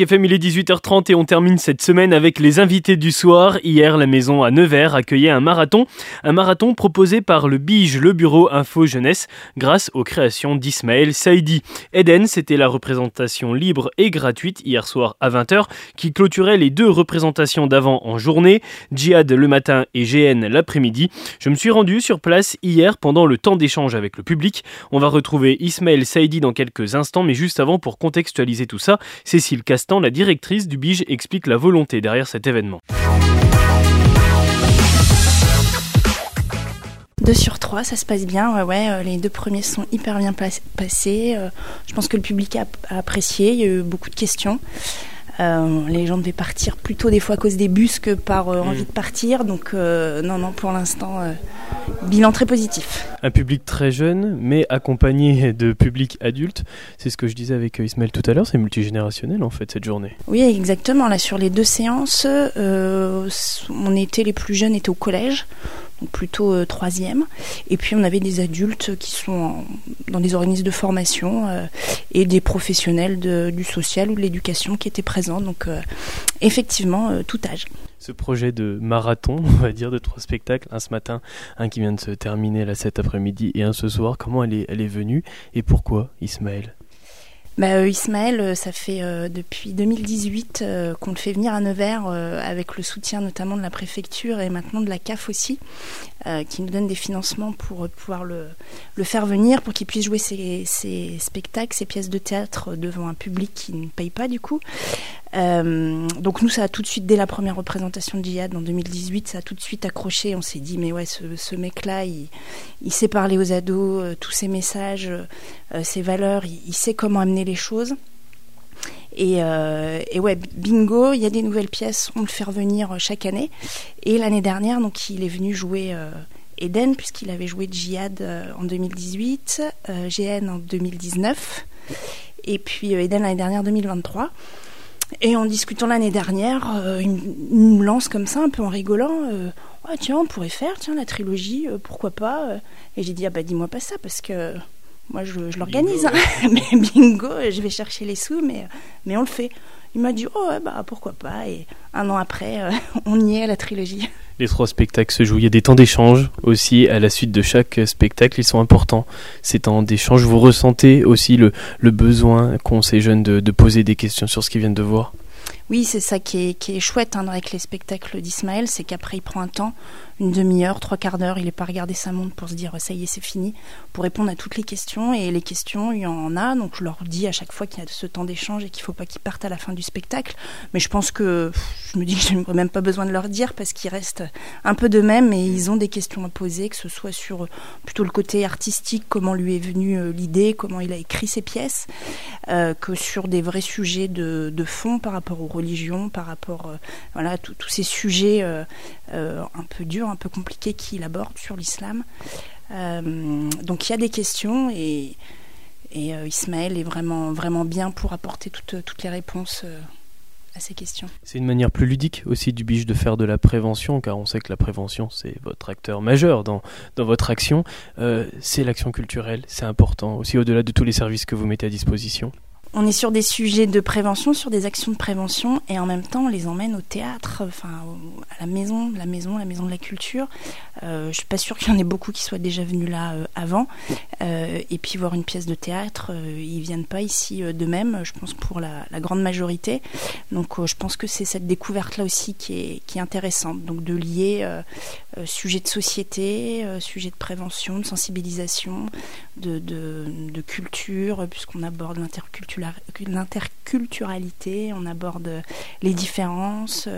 FM, il est 18h30 et on termine cette semaine avec les invités du soir. Hier, la maison à Nevers accueillait un marathon. Un marathon proposé par le BIGE, le bureau Info Jeunesse, grâce aux créations d'Ismaël Saïdi. Eden, c'était la représentation libre et gratuite hier soir à 20h qui clôturait les deux représentations d'avant en journée, Djihad le matin et GN l'après-midi. Je me suis rendu sur place hier pendant le temps d'échange avec le public. On va retrouver Ismaël Saïdi dans quelques instants, mais juste avant pour contextualiser tout ça, Cécile Castan, la directrice du BIGE, explique la volonté derrière cet événement. 2 sur 3, ça se passe bien. Ouais, ouais, euh, les deux premiers sont hyper bien passés. Euh, je pense que le public a, apprécié. Il y a eu beaucoup de questions. Euh, les gens devaient partir plutôt des fois à cause des bus que par mm. envie de partir. Donc, non, non, pour l'instant, bilan très positif. Un public très jeune, mais accompagné de public adulte. C'est ce que je disais avec Ismaël tout à l'heure, c'est multigénérationnel en fait cette journée. Oui, exactement. Là, sur les deux séances, on était les plus jeunes étaient au collège plutôt euh, troisième. Et puis on avait des adultes qui sont dans des organismes de formation euh, et des professionnels du social ou de l'éducation qui étaient présents. Donc euh, effectivement, tout âge. Ce projet de marathon, on va dire, de trois spectacles, un ce matin, un qui vient de se terminer là cet après-midi et un ce soir, comment elle est, elle est venue et pourquoi Ismaël? Bah, euh, Ismaël, euh, ça fait euh, depuis 2018 qu'on le fait venir à Nevers avec le soutien notamment de la préfecture et maintenant de la CAF aussi, qui nous donne des financements pour pouvoir le, faire venir, pour qu'il puisse jouer ses, spectacles, ses pièces de théâtre devant un public qui ne paye pas du coup. Euh, donc nous, ça a tout de suite, dès la première représentation de Jihad en 2018, ça a tout de suite accroché. On s'est dit, mais ouais, ce, mec-là, il, sait parler aux ados, euh, tous ses messages, euh, ses valeurs, il, sait comment amener les choses. Et, ouais, bingo, il y a des nouvelles pièces, on le fait revenir chaque année. Et l'année dernière, donc, il est venu jouer Eden, puisqu'il avait joué Jihad en 2018, GN en 2019, et puis Eden l'année dernière 2023. Et en discutant l'année dernière, euh, il, me lance comme ça, un peu en rigolant. Euh, tiens, on pourrait faire, tiens, la trilogie, euh, pourquoi pas Et j'ai dit, ah bah dis-moi pas ça, parce que moi je, l'organise. Hein. mais bingo, je vais chercher les sous, mais, mais on le fait. Il m'a dit, oh ouais, bah pourquoi pas. Et un an après, on y est à la trilogie. Les trois spectacles se jouent. Il y a des temps d'échange aussi à la suite de chaque spectacle. Ils sont importants. Ces temps d'échange, vous ressentez aussi le, le besoin qu'ont ces jeunes de, de poser des questions sur ce qu'ils viennent de voir? Oui, c'est ça qui est, chouette hein, avec les spectacles d'Ismaël, c'est qu'après il prend un temps, une demi-heure, trois quarts d'heure, il n'est pas regardé sa montre pour se dire ça y est, c'est fini, pour répondre à toutes les questions. Et les questions, il y en a, donc je leur dis à chaque fois qu'il y a ce temps d'échange et qu'il ne faut pas qu'ils partent à la fin du spectacle. Mais je pense que je me dis que je n'aurais même pas besoin de leur dire parce qu'ils restent un peu de même et ils ont des questions à poser, que ce soit sur plutôt le côté artistique, comment lui est venue euh, l'idée, comment il a écrit ses pièces, euh, que sur des vrais sujets de, de fond par rapport au religion, par rapport euh, voilà, à tous ces sujets euh, euh, un peu durs, un peu compliqués qu'il aborde sur l'islam. donc il y a des questions et, Ismaël est vraiment, vraiment bien pour apporter toutes, les réponses à ces questions. C'est une manière plus ludique aussi du biche de faire de la prévention, car on sait que la prévention, c'est votre acteur majeur dans votre action. c'est l'action culturelle, c'est important, aussi au-delà de tous les services que vous mettez à disposition on est sur des sujets de prévention, sur des actions de prévention, et en même temps, on les emmène au théâtre, à la maison, la maison, la maison de la culture. Euh, je suis pas sûre qu'il y en ait beaucoup qui soient déjà venus là euh, avant. Euh, et puis voir une pièce de théâtre, ils viennent pas ici de même, je pense pour la, grande majorité. Donc, je pense que c'est cette découverte-là aussi qui est, intéressante. Donc, de lier sujet de société, sujet de prévention, de sensibilisation, de, culture, puisqu'on aborde l'interculturalité on aborde les différences,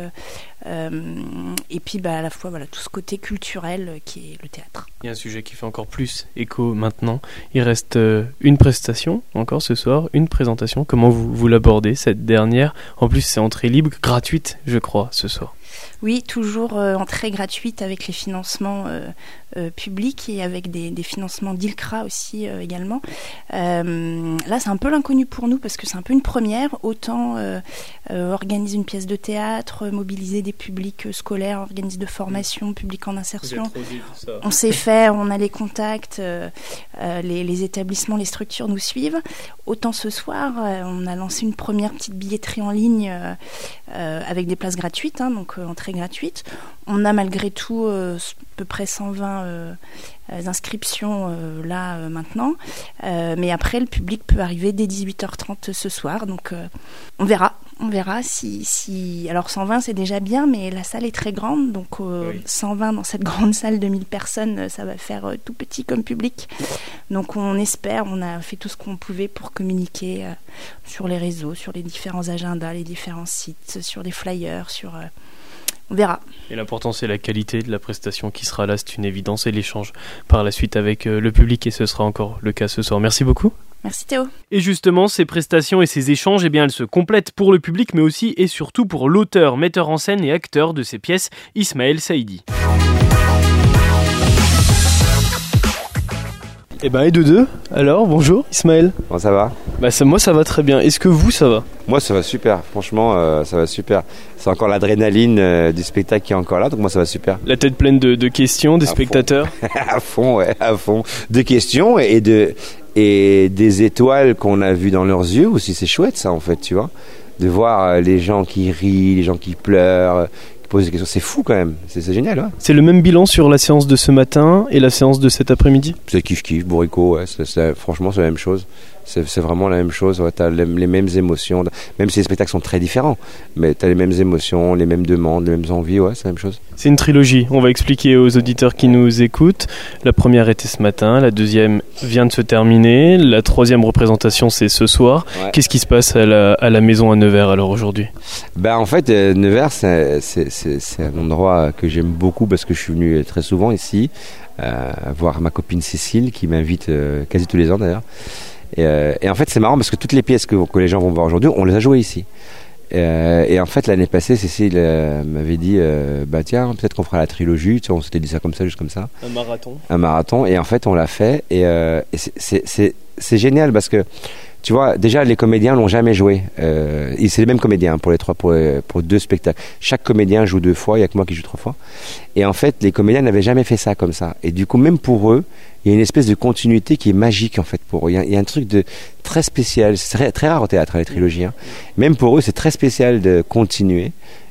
et puis bah, à la fois voilà, tout ce côté culturel qui est le théâtre. Il y a un sujet qui fait encore plus écho maintenant. Il reste euh, une prestation encore ce soir, une présentation. Comment vous, vous l'abordez cette dernière? En plus, c'est entrée libre, gratuite, je crois, ce soir. Oui, toujours entrée gratuite avec les financements publics et avec des, financements d'ILCRA aussi également. là, c'est un peu l'inconnu pour nous parce que c'est un peu une première. Autant organiser une pièce de théâtre, mobiliser des publics scolaires, organiser de formation, public en insertion. On sait faire, on a les contacts, les, les établissements, les structures nous suivent. Autant ce soir, on a lancé une première petite billetterie en ligne euh, avec des places gratuites, hein, donc euh, entrée gratuite. On a malgré tout euh, à peu près 120 inscriptions là maintenant, mais après le public peut arriver dès 18h30 ce soir, donc on verra. On verra si, si... Alors 120 c'est déjà bien, mais la salle est très grande, donc 120 dans cette grande salle de 1000 personnes, ça va faire tout petit comme public. Donc on espère, on a fait tout ce qu'on pouvait pour communiquer sur les réseaux, sur les différents agendas, les différents sites, sur des flyers, sur. On verra. Et l'important, c'est la qualité de la prestation qui sera là, c'est une évidence, et l'échange par la suite avec euh, le public, et ce sera encore le cas ce soir. Merci beaucoup. Merci Théo. Et justement, ces prestations et ces échanges, eh bien, elles se complètent pour le public, mais aussi et surtout pour l'auteur, metteur en scène et acteur de ces pièces, Ismaël Saïdi. Eh ben, et de deux. Alors, bonjour Ismaël. Comment ça va Bah ça, moi ça va très bien. Est-ce que vous ça va Moi ça va super. Franchement, euh, ça va super. C'est encore l'adrénaline euh, du spectacle qui est encore là, donc moi ça va super. La tête pleine de, questions des spectateurs. à fond, ouais, à fond. De questions et de et des étoiles qu'on a vues dans leurs yeux aussi. C'est chouette ça en fait, tu vois de voir euh, les gens qui rient, les gens qui pleurent, poser des questions. C'est fou quand même, c'est génial. Hein. c'est le même bilan sur la séance de ce matin et la séance de cet après-midi? C'est kiff-kiff, bourrico, ouais, franchement c'est la même chose c'est vraiment la même chose. tu as les, mêmes émotions, même si les spectacles sont très différents, mais tu as les mêmes émotions, les mêmes demandes, les mêmes envies, ouais, c'est la même chose. C'est une trilogie. On va expliquer aux auditeurs qui nous écoutent. La première était ce matin, la deuxième vient de se terminer, la troisième représentation c'est ce soir. Qu'est-ce qui se passe à la, à la maison à Nevers alors aujourd'hui? Ben, En fait, euh, Nevers, c'est un endroit que j'aime beaucoup parce que je suis venu très souvent ici. Euh, voir ma copine Cécile qui m'invite euh, quasi tous les ans d'ailleurs. Euh, et, en fait, c'est marrant parce que toutes les pièces que, les gens vont voir aujourd'hui, on les a jouées ici. Euh, et en fait, l'année passée, Cécile euh, m'avait dit bah tiens, peut-être qu'on fera la trilogie. Tu on s'était dit ça comme ça, juste comme ça. Un marathon. Un marathon. Et en fait, on l'a fait. Et, et c'est génial parce que tu vois, déjà les comédiens l'ont jamais joué. Euh, c'est les mêmes comédiens pour les trois, pour, pour, deux spectacles. Chaque comédien joue deux fois, il y a que moi qui joue trois fois. Et en fait, les comédiens n'avaient jamais fait ça comme ça. Et du coup, même pour eux, il y a une espèce de continuité qui est magique en fait pour eux. Il y a, un truc de très spécial. C'est très, rare au théâtre, hein, les trilogies. Hein. Même pour eux, c'est très spécial de continuer.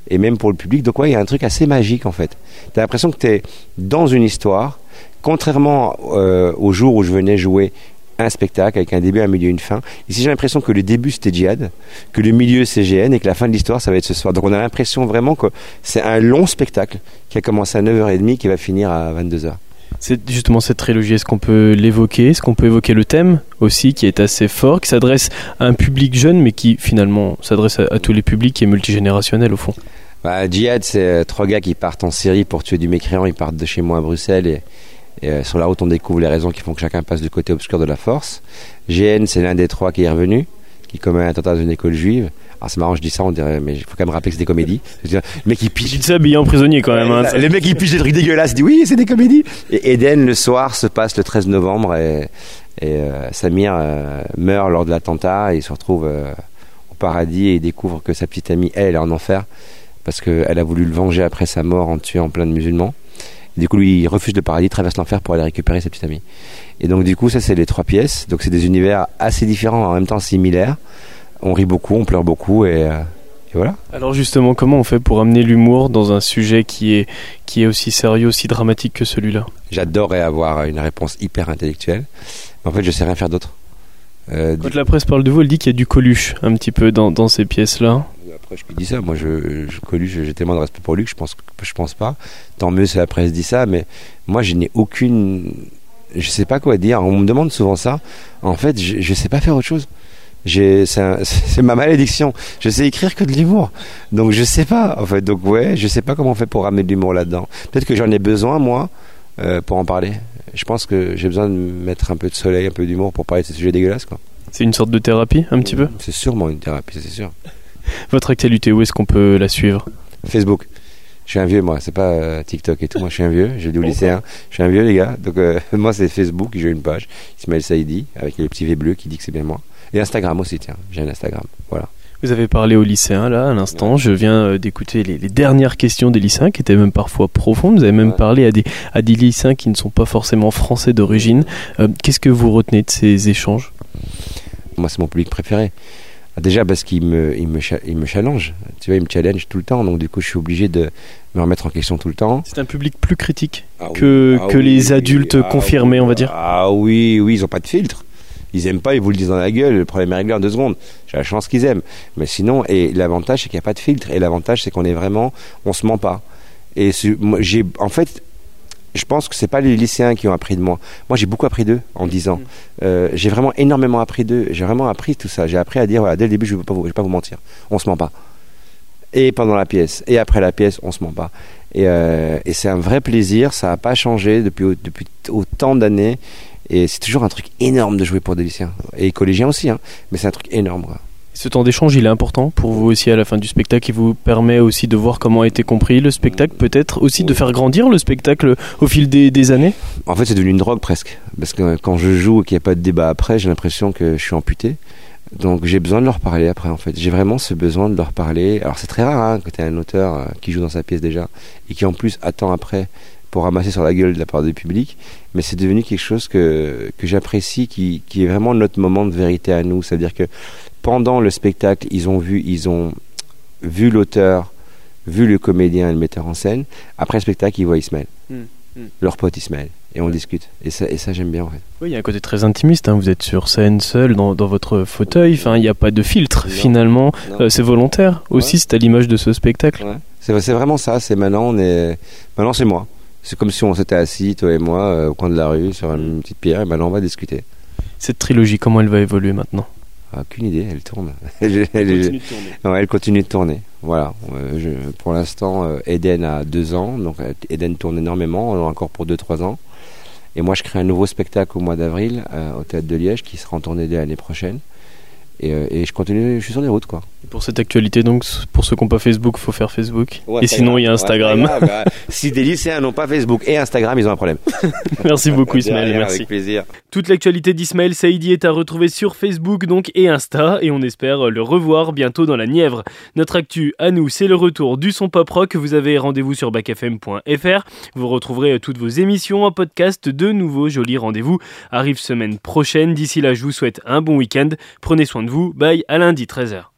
Et même pour le public. Donc ouais, il y a un truc assez magique en fait. Tu as l'impression que tu es dans une histoire. Contrairement euh, au jour où je venais jouer un spectacle avec un début, un milieu, une fin. Ici, j'ai l'impression que le début c'était Djihad, que le milieu c'est GN et que la fin de l'histoire ça va être ce soir. Donc on a l'impression vraiment que c'est un long spectacle qui a commencé à 9h30 qui va finir à 22h. C'est justement cette trilogie, est-ce qu'on peut l'évoquer? Est-ce qu'on peut évoquer le thème aussi qui est assez fort, qui s'adresse à un public jeune mais qui finalement s'adresse à, tous les publics et multigénérationnel au fond? Bah, Djihad, c'est euh, trois gars qui partent en Syrie pour tuer du mécréant. Ils partent de chez moi à Bruxelles et et euh, sur la route, on découvre les raisons qui font que chacun passe du côté obscur de la force. GN, c'est l'un des trois qui est revenu, qui commet un attentat dans une école juive. Alors c'est marrant, je dis ça, on dirait, mais il faut quand même rappeler que c'est des comédies. Le mec il pige. Ça habillé en prisonnier quand même. Hein. Le mec il pige des trucs dégueulasses, il dit oui, c'est des comédies. Et Eden, le soir, se passe le 13 novembre et, et euh, Samir euh, meurt lors de l'attentat et il se retrouve au paradis et il découvre que sa petite amie, elle, est en enfer parce qu'elle a voulu le venger après sa mort en tuant plein de musulmans. Du coup, lui, il refuse le paradis, traverse l'enfer pour aller récupérer sa petite amie. Et donc, du coup, ça, c'est les trois pièces. Donc, c'est des univers assez différents, en même temps similaires. On rit beaucoup, on pleure beaucoup, et, euh, voilà. Alors, justement, comment on fait pour amener l'humour dans un sujet qui est, qui est aussi sérieux, aussi dramatique que celui-là? J'adorerais avoir une réponse hyper intellectuelle. Mais en fait, je sais rien faire d'autre. Euh, Quand la presse parle de vous, elle dit qu'il y a du coluche un petit peu dans, dans ces pièces-là après, je peux dire ça. Moi, je, je j'ai tellement de respect pour lui que je pense, je pense pas. Tant mieux si la presse dit ça, mais moi, je n'ai aucune. Je sais pas quoi dire. On me demande souvent ça. En fait, je, je sais pas faire autre chose. C'est ma malédiction. Je sais écrire que de l'humour. Donc, je sais pas. En fait, donc, ouais, je sais pas comment on fait pour ramener de l'humour là-dedans. Peut-être que j'en ai besoin, moi, euh, pour en parler. Je pense que j'ai besoin de mettre un peu de soleil, un peu d'humour pour parler de ces sujets dégueulasses, quoi. C'est une sorte de thérapie, un petit peu? C'est sûrement une thérapie, c'est sûr. Votre actualité, où est-ce qu'on peut la suivre Facebook. Je suis un vieux, moi. C'est pas euh, TikTok et tout. Moi, je suis un vieux. J'ai au lycéen. Je suis un vieux, les gars. Donc, euh, moi, c'est Facebook. J'ai une page. Ismaël Saïdi, avec les petits V bleus qui dit que c'est bien moi. Et Instagram aussi, tiens. J'ai un Instagram. Voilà. Vous avez parlé aux lycéens là à l'instant. Je viens euh, d'écouter les, dernières questions des lycéens qui étaient même parfois profondes. Vous avez même parlé à des, à des lycéens qui ne sont pas forcément français d'origine. Qu'est-ce que vous retenez de ces échanges? Moi, c'est mon public préféré. Déjà parce qu'il me, il me, il me challenge. Tu vois, il me challenge tout le temps. Donc, du coup, je suis obligé de me remettre en question tout le temps. C'est un public plus critique ah que, ah que les adultes ah confirmés, on va dire. Ah oui, oui, ils n'ont pas de filtre. Ils aiment pas, ils vous le disent dans la gueule. Le problème est réglé en deux secondes. J'ai la chance qu'ils aiment. Mais sinon, et l'avantage, c'est qu'il n'y a pas de filtre. Et l'avantage, c'est qu'on est vraiment, on se ment pas. Et j'ai, en fait, je pense que c'est pas les lycéens qui ont appris de moi. Moi, j'ai beaucoup appris d'eux en dix ans. Euh, j'ai vraiment énormément appris d'eux. J'ai vraiment appris tout ça. J'ai appris à dire, voilà, dès le début, je ne vais, pas vous mentir. On se ment pas. Et pendant la pièce, et après la pièce, on se ment pas. Et, euh, c'est un vrai plaisir. Ça n'a pas changé depuis, autant d'années. Et c'est toujours un truc énorme de jouer pour des lycéens. Et collégiens aussi, hein. mais c'est un truc énorme. Ce temps d'échange, il est important pour vous aussi à la fin du spectacle. Il vous permet aussi de voir comment a été compris le spectacle, peut-être aussi de faire grandir le spectacle au fil des, années En fait, c'est devenu une drogue presque. Parce que quand je joue et qu'il n'y a pas de débat après, j'ai l'impression que je suis amputé. Donc j'ai besoin de leur parler après en fait. J'ai vraiment ce besoin de leur parler. Alors c'est très rare hein, quand tu un auteur euh, qui joue dans sa pièce déjà et qui en plus attend après pour ramasser sur la gueule de la part du public. Mais c'est devenu quelque chose que, que j'apprécie, qui, qui est vraiment notre moment de vérité à nous. C'est-à-dire que pendant le spectacle, ils ont vu, ils ont vu l'auteur, vu le comédien et le metteur en scène. Après le spectacle, ils voient Ismaël, hmm, hmm. leur pote Ismaël, et on discute. Et ça, et ça j'aime bien en fait. Oui, il y a un côté très intimiste. Hein. Vous êtes sur scène seul dans, dans votre fauteuil. Enfin, il n'y a pas de filtre finalement. Euh, c'est volontaire aussi. C'est à l'image de ce spectacle. Ouais. C'est vraiment ça. C'est maintenant, on est maintenant c'est moi. C'est comme si on s'était assis, toi et moi, euh, au coin de la rue, sur une petite pierre, et maintenant on va discuter. Cette trilogie, comment elle va évoluer maintenant? Aucune idée, elle tourne. elle, continue de tourner. elle continue de tourner. Voilà. Euh, pour l'instant, euh, Eden a deux ans, donc euh, Eden tourne énormément, encore pour deux trois ans. Et moi, je crée un nouveau spectacle au mois d'avril au Théâtre de Liège qui sera en tournée dès l'année prochaine. Euh, et, je continue, je suis sur les routes quoi. pour cette actualité donc, pour ceux qui n'ont pas Facebook, faut faire Facebook. et sinon il y a Instagram. Bah, si des lycéens n'ont pas Facebook et Instagram, ils ont un problème. merci beaucoup Ismaël, merci. Avec plaisir. Toute l'actualité d'Ismaël Saïdi est à retrouver sur Facebook donc et Insta et on espère le revoir bientôt dans la Nièvre. Notre actu à nous, c'est le retour du son pop rock. Vous avez rendez-vous sur bacfm.fr. Vous retrouverez toutes vos émissions en podcast. De nouveaux jolis rendez-vous arrivent semaine prochaine. D'ici là, je vous souhaite un bon week-end. Prenez soin vous. Bye, à lundi 13h.